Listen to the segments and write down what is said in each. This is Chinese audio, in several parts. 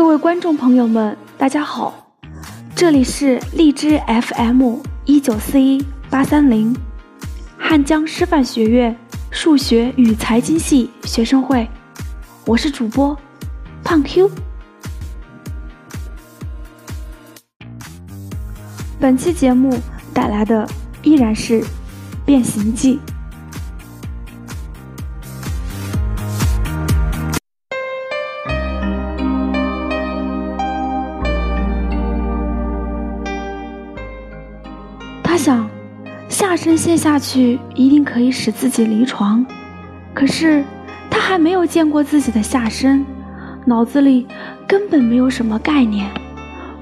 各位观众朋友们，大家好，这里是荔枝 FM 一九四一八三零，汉江师范学院数学与财经系学生会，我是主播胖 Q。本期节目带来的依然是《变形记》。深陷下去一定可以使自己离床，可是他还没有见过自己的下身，脑子里根本没有什么概念，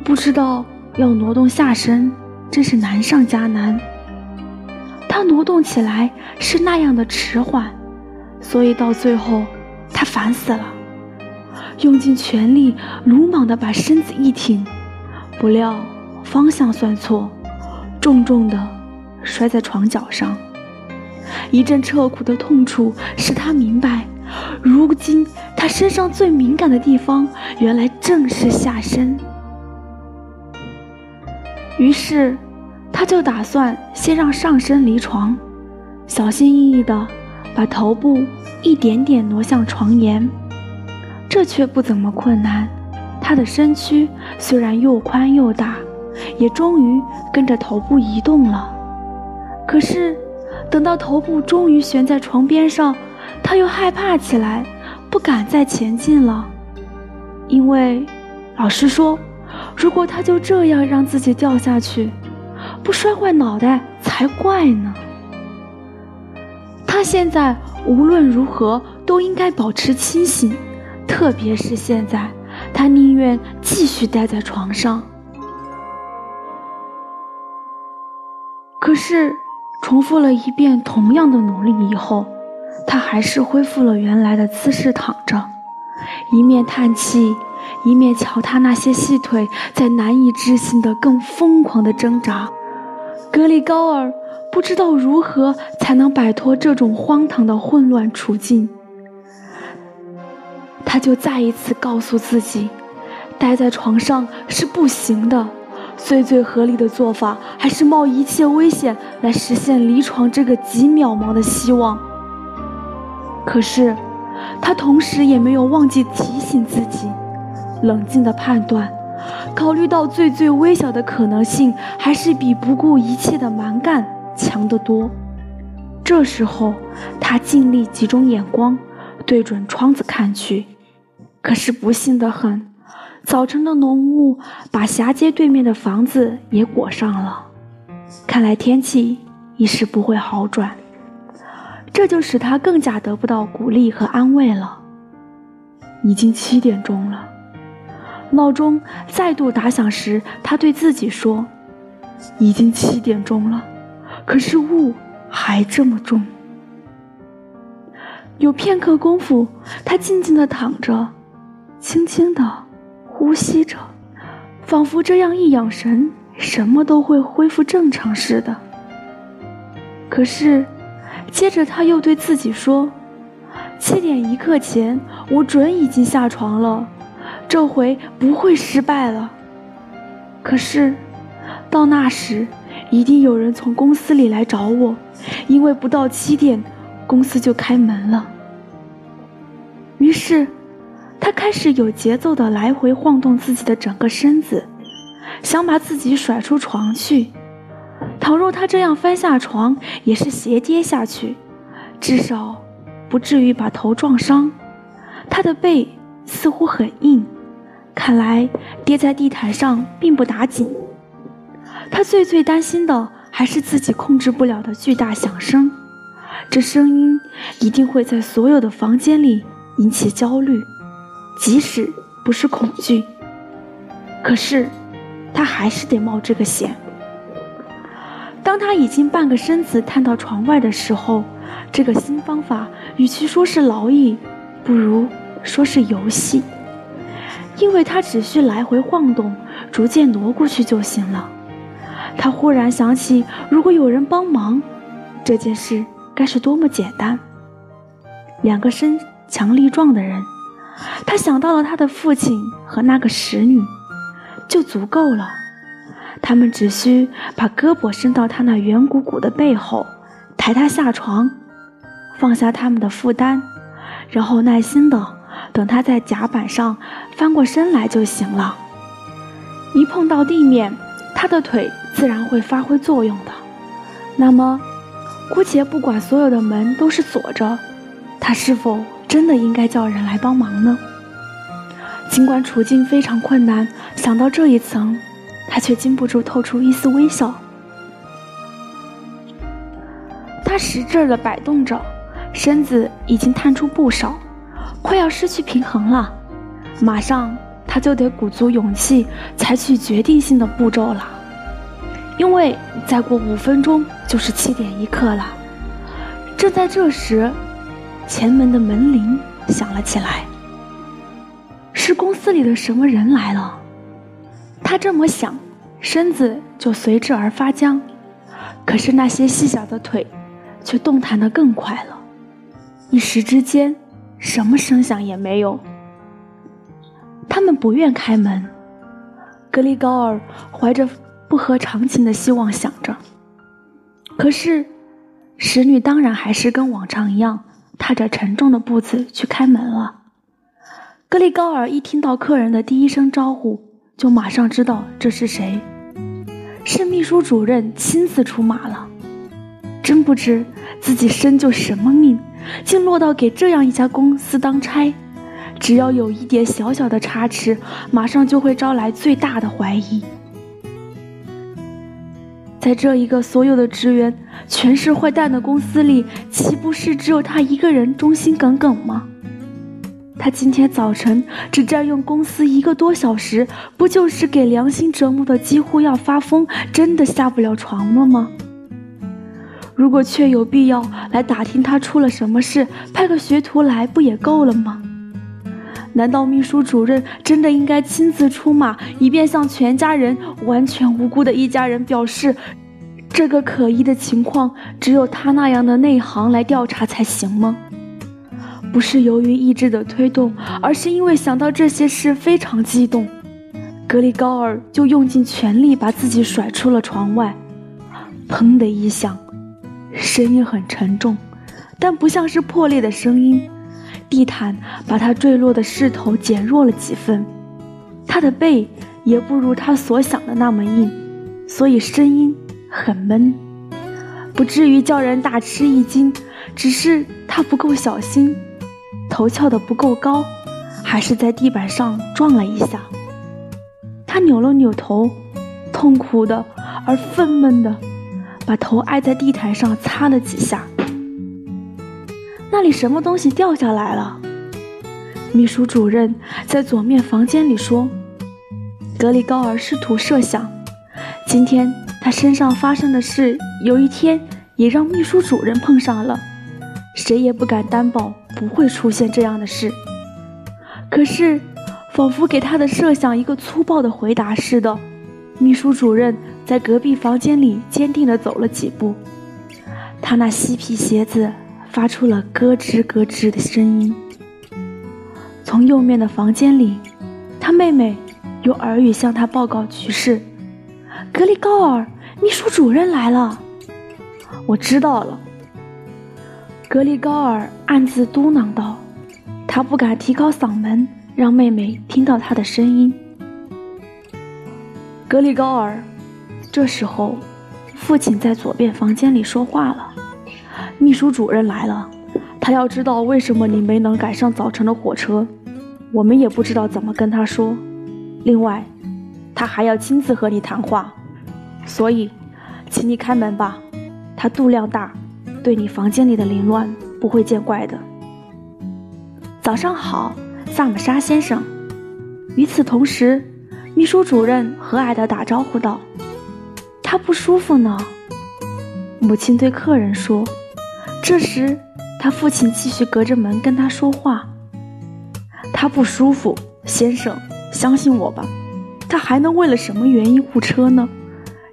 不知道。要挪动下身，真是难上加难。他挪动起来是那样的迟缓，所以到最后他烦死了，用尽全力，鲁莽地把身子一挺，不料方向算错，重重的摔在床角上。一阵彻骨的痛楚使他明白，如今他身上最敏感的地方，原来正是下身。于是，他就打算先让上身离床，小心翼翼地把头部一点点挪向床沿。这却不怎么困难，他的身躯虽然又宽又大，也终于跟着头部移动了。可是，等到头部终于悬在床边上，他又害怕起来，不敢再前进了，因为老师说。如果他就这样让自己掉下去，不摔坏脑袋才怪呢。他现在无论如何都应该保持清醒，特别是现在，他宁愿继续待在床上。可是，重复了一遍同样的努力以后，他还是恢复了原来的姿势躺着，一面叹气。一面瞧他那些细腿在难以置信的、更疯狂的挣扎，格里高尔不知道如何才能摆脱这种荒唐的混乱处境。他就再一次告诉自己，待在床上是不行的，最最合理的做法还是冒一切危险来实现离床这个极渺茫的希望。可是，他同时也没有忘记提醒自己。冷静的判断，考虑到最最微小的可能性，还是比不顾一切的蛮干强得多。这时候，他尽力集中眼光，对准窗子看去。可是不幸的很，早晨的浓雾把霞街对面的房子也裹上了。看来天气一时不会好转，这就使他更加得不到鼓励和安慰了。已经七点钟了。闹钟再度打响时，他对自己说：“已经七点钟了，可是雾还这么重。”有片刻功夫，他静静地躺着，轻轻地呼吸着，仿佛这样一养神，什么都会恢复正常似的。可是，接着他又对自己说：“七点一刻前，我准已经下床了。”这回不会失败了。可是，到那时，一定有人从公司里来找我，因为不到七点，公司就开门了。于是，他开始有节奏地来回晃动自己的整个身子，想把自己甩出床去。倘若他这样翻下床，也是斜跌下去，至少不至于把头撞伤。他的背似乎很硬。看来跌在地毯上并不打紧。他最最担心的还是自己控制不了的巨大响声，这声音一定会在所有的房间里引起焦虑，即使不是恐惧。可是他还是得冒这个险。当他已经半个身子探到床外的时候，这个新方法与其说是劳役，不如说是游戏。因为他只需来回晃动，逐渐挪过去就行了。他忽然想起，如果有人帮忙，这件事该是多么简单。两个身强力壮的人，他想到了他的父亲和那个使女，就足够了。他们只需把胳膊伸到他那圆鼓鼓的背后，抬他下床，放下他们的负担，然后耐心的等他在甲板上翻过身来就行了。一碰到地面，他的腿自然会发挥作用的。那么，姑且不管所有的门都是锁着，他是否真的应该叫人来帮忙呢？尽管处境非常困难，想到这一层。他却禁不住透出一丝微笑。他使劲儿地摆动着，身子已经探出不少，快要失去平衡了。马上他就得鼓足勇气，采取决定性的步骤了，因为再过五分钟就是七点一刻了。正在这时，前门的门铃响了起来。是公司里的什么人来了？他这么想，身子就随之而发僵。可是那些细小的腿，却动弹得更快了。一时之间，什么声响也没有。他们不愿开门。格里高尔怀着不合常情的希望想着。可是，使女当然还是跟往常一样，踏着沉重的步子去开门了。格里高尔一听到客人的第一声招呼。就马上知道这是谁，是秘书主任亲自出马了。真不知自己生就什么命，竟落到给这样一家公司当差。只要有一点小小的差池，马上就会招来最大的怀疑。在这一个所有的职员全是坏蛋的公司里，岂不是只有他一个人忠心耿耿吗？他今天早晨只占用公司一个多小时，不就是给良心折磨的几乎要发疯，真的下不了床了吗？如果确有必要来打听他出了什么事，派个学徒来不也够了吗？难道秘书主任真的应该亲自出马，以便向全家人完全无辜的一家人表示，这个可疑的情况只有他那样的内行来调查才行吗？不是由于意志的推动，而是因为想到这些事非常激动，格里高尔就用尽全力把自己甩出了床外。砰的一响，声音很沉重，但不像是破裂的声音。地毯把他坠落的势头减弱了几分，他的背也不如他所想的那么硬，所以声音很闷，不至于叫人大吃一惊，只是他不够小心。头翘得不够高，还是在地板上撞了一下。他扭了扭头，痛苦的而愤懑的，把头挨在地毯上擦了几下。那里什么东西掉下来了？秘书主任在左面房间里说。格里高尔试图设想，今天他身上发生的事，有一天也让秘书主任碰上了，谁也不敢担保。不会出现这样的事。可是，仿佛给他的设想一个粗暴的回答似的，秘书主任在隔壁房间里坚定地走了几步。他那细皮鞋子发出了咯吱咯吱的声音。从右面的房间里，他妹妹用耳语向他报告局势：“格里高尔，秘书主任来了。”我知道了。格里高尔暗自嘟囔道：“他不敢提高嗓门，让妹妹听到他的声音。”格里高尔，这时候，父亲在左边房间里说话了：“秘书主任来了，他要知道为什么你没能赶上早晨的火车，我们也不知道怎么跟他说。另外，他还要亲自和你谈话，所以，请你开门吧。他度量大。”对你房间里的凌乱不会见怪的。早上好，萨姆沙先生。与此同时，秘书主任和蔼地打招呼道：“他不舒服呢。”母亲对客人说。这时，他父亲继续隔着门跟他说话：“他不舒服，先生，相信我吧。他还能为了什么原因误车呢？”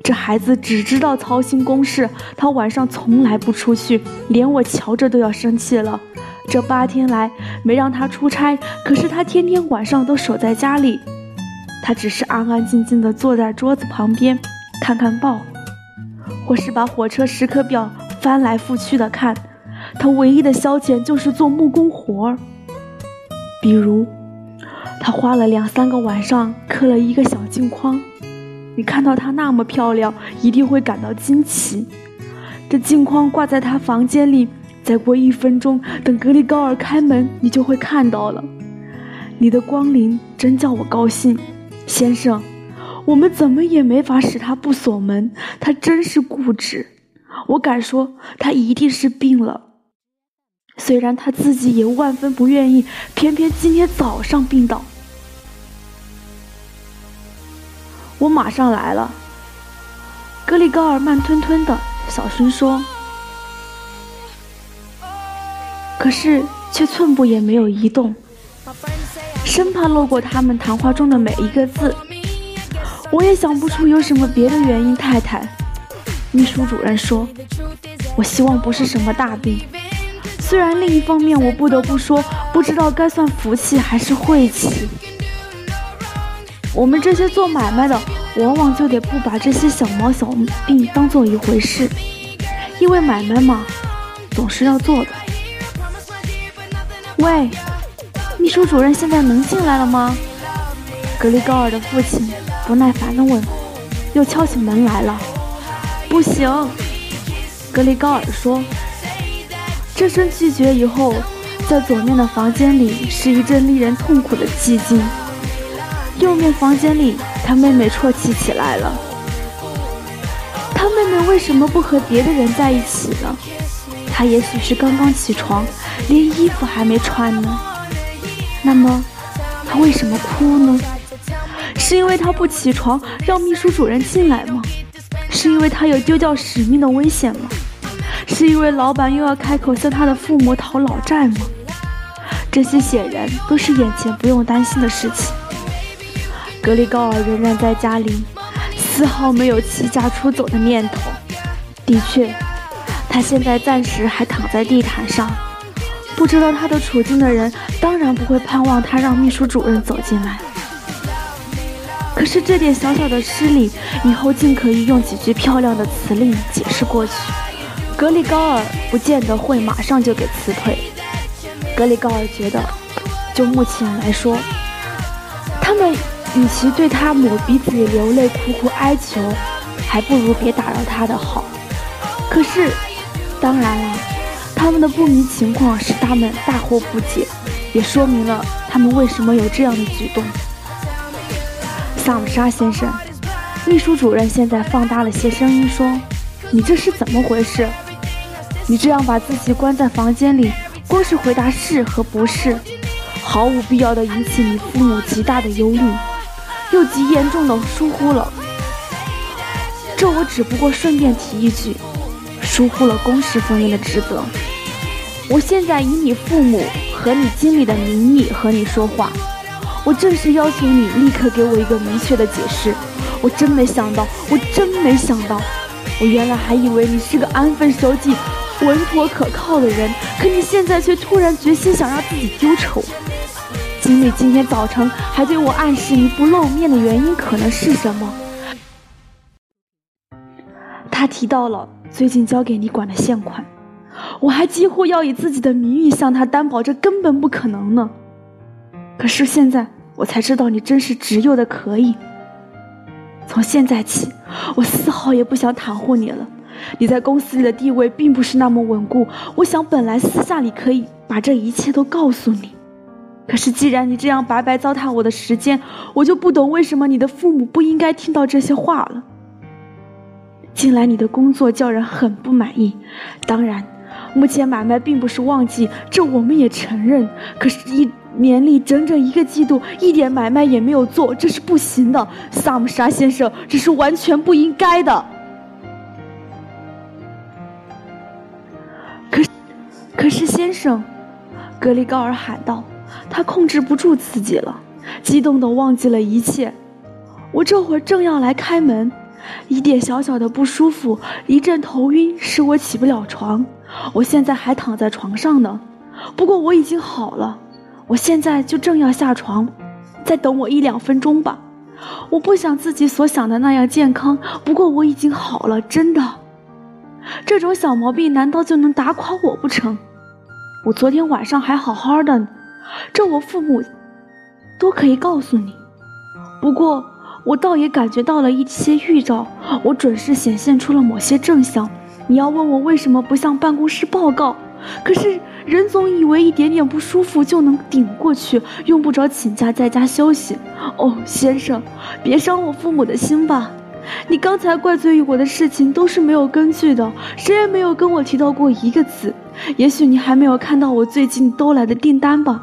这孩子只知道操心公事，他晚上从来不出去，连我瞧着都要生气了。这八天来没让他出差，可是他天天晚上都守在家里。他只是安安静静地坐在桌子旁边，看看报，或是把火车时刻表翻来覆去的看。他唯一的消遣就是做木工活儿，比如，他花了两三个晚上刻了一个小镜框。你看到它那么漂亮，一定会感到惊奇。这镜框挂在他房间里，再过一分钟，等格里高尔开门，你就会看到了。你的光临真叫我高兴，先生。我们怎么也没法使他不锁门，他真是固执。我敢说，他一定是病了。虽然他自己也万分不愿意，偏偏今天早上病倒。我马上来了。格里高尔慢吞吞的。小声说，可是却寸步也没有移动，生怕漏过他们谈话中的每一个字。我也想不出有什么别的原因。太太，秘书主任说：“我希望不是什么大病。虽然另一方面，我不得不说，不知道该算福气还是晦气。我们这些做买卖的。”往往就得不把这些小毛小病当做一回事，因为买卖嘛，总是要做的。喂，秘书主任现在能进来了吗？格里高尔的父亲不耐烦地问，又敲起门来了。不行，格里高尔说。这声拒绝以后，在左面的房间里是一阵令人痛苦的寂静。右面房间里。他妹妹啜泣起来了。他妹妹为什么不和别的人在一起呢？她也许是刚刚起床，连衣服还没穿呢。那么，她为什么哭呢？是因为她不起床让秘书主任进来吗？是因为他有丢掉使命的危险吗？是因为老板又要开口向他的父母讨老债吗？这些显然都是眼前不用担心的事情。格里高尔仍然在家里，丝毫没有弃家出走的念头。的确，他现在暂时还躺在地毯上。不知道他的处境的人，当然不会盼望他让秘书主任走进来。可是这点小小的失礼，以后尽可以用几句漂亮的辞令解释过去。格里高尔不见得会马上就给辞退。格里高尔觉得，就目前来说，他们。与其对他抹鼻子流泪、苦苦哀求，还不如别打扰他的好。可是，当然了，他们的不明情况使他们大惑不解，也说明了他们为什么有这样的举动。萨姆沙先生，秘书主任现在放大了些声音说：“你这是怎么回事？你这样把自己关在房间里，光是回答是和不是，毫无必要的引起你父母极大的忧虑。”又极严重的疏忽了，这我只不过顺便提一句，疏忽了公事方面的职责。我现在以你父母和你经理的名义和你说话，我正式要求你立刻给我一个明确的解释。我真没想到，我真没想到，我原来还以为你是个安分守己、稳妥可靠的人，可你现在却突然决心想让自己丢丑。经理今天早晨还对我暗示你不露面的原因可能是什么？他提到了最近交给你管的现款，我还几乎要以自己的名誉向他担保，这根本不可能呢。可是现在我才知道你真是执拗的可以。从现在起，我丝毫也不想袒护你了。你在公司里的地位并不是那么稳固，我想本来私下里可以把这一切都告诉你。可是，既然你这样白白糟蹋我的时间，我就不懂为什么你的父母不应该听到这些话了。近来你的工作叫人很不满意，当然，目前买卖并不是旺季，这我们也承认。可是，一年里整整一个季度，一点买卖也没有做，这是不行的，萨姆沙先生，这是完全不应该的。可，可是，先生，格里高尔喊道。他控制不住自己了，激动的忘记了一切。我这会儿正要来开门，一点小小的不舒服，一阵头晕，使我起不了床。我现在还躺在床上呢。不过我已经好了，我现在就正要下床，再等我一两分钟吧。我不想自己所想的那样健康，不过我已经好了，真的。这种小毛病难道就能打垮我不成？我昨天晚上还好好的，这我父母都可以告诉你。不过我倒也感觉到了一些预兆，我准是显现出了某些征象。你要问我为什么不向办公室报告？可是人总以为一点点不舒服就能顶过去，用不着请假在家休息。哦，先生，别伤我父母的心吧。你刚才怪罪于我的事情都是没有根据的，谁也没有跟我提到过一个字。也许你还没有看到我最近都来的订单吧？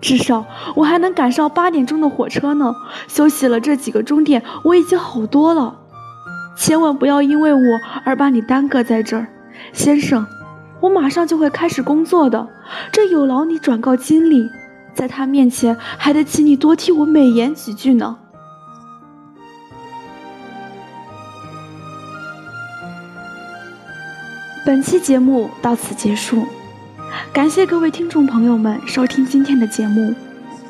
至少我还能赶上八点钟的火车呢。休息了这几个钟点，我已经好多了。千万不要因为我而把你耽搁在这儿，先生。我马上就会开始工作的，这有劳你转告经理，在他面前还得请你多替我美言几句呢。本期节目到此结束，感谢各位听众朋友们收听今天的节目，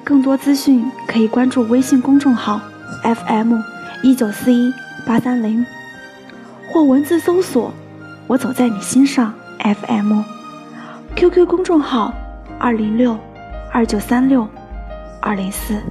更多资讯可以关注微信公众号 FM 一九四一八三零，或文字搜索“我走在你心上”。FM，QQ 公众号：二零六二九三六二零四。